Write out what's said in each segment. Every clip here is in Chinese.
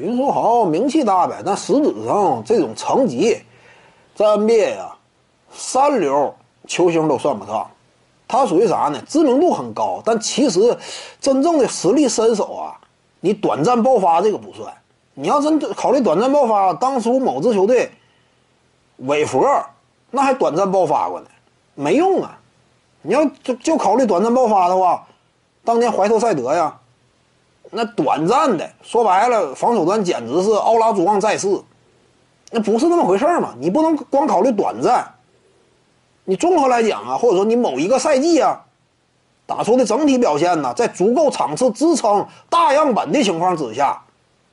林书豪名气大呗，但实质上这种成绩，在 NBA 呀，三流球星都算不上。他属于啥呢？知名度很高，但其实真正的实力身手啊，你短暂爆发这个不算。你要真考虑短暂爆发，当初某支球队，韦佛那还短暂爆发过呢，没用啊。你要就就考虑短暂爆发的话，当年怀特塞德呀，那短暂的说白了，防守端简直是奥拉朱旺在世，那不是那么回事嘛。你不能光考虑短暂。你综合来讲啊，或者说你某一个赛季啊，打出的整体表现呢，在足够场次支撑大样本的情况之下，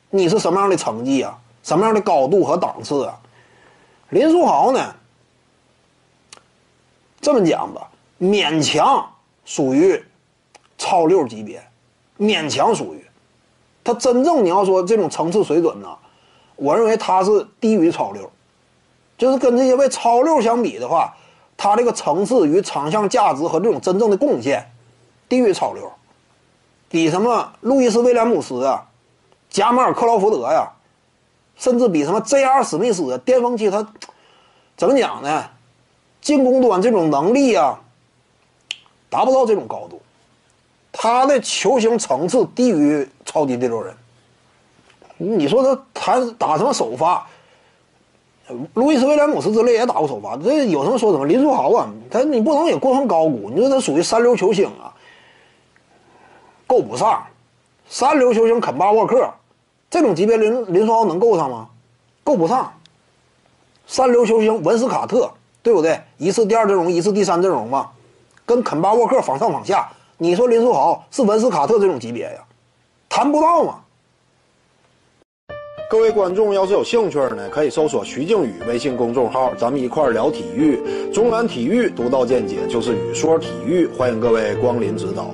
你是什么样的成绩啊？什么样的高度和档次啊？林书豪呢？这么讲吧，勉强属于超六级别，勉强属于。他真正你要说这种层次水准呢，我认为他是低于超六，就是跟这些位超六相比的话。他这个层次与场上价值和这种真正的贡献，低于超流，比什么路易斯威廉姆斯啊、加马尔克劳福德呀，甚至比什么 J.R. 史密斯巅峰期他怎么讲呢？进攻端这种能力啊，达不到这种高度。他的球星层次低于超级第六人。你说他谈打什么首发？路易斯威廉姆斯之类也打过首发，这有什么说什么？林书豪啊，他你不能也过分高估。你说他属于三流球星啊，够不上。三流球星肯巴沃克这种级别，林林书豪能够上吗？够不上。三流球星文斯卡特，对不对？一次第二阵容，一次第三阵容嘛，跟肯巴沃克仿上仿下。你说林书豪是文斯卡特这种级别呀？谈不到嘛。各位观众要是有兴趣呢，可以搜索徐静宇微信公众号，咱们一块儿聊体育。中南体育独到见解就是语说体育，欢迎各位光临指导。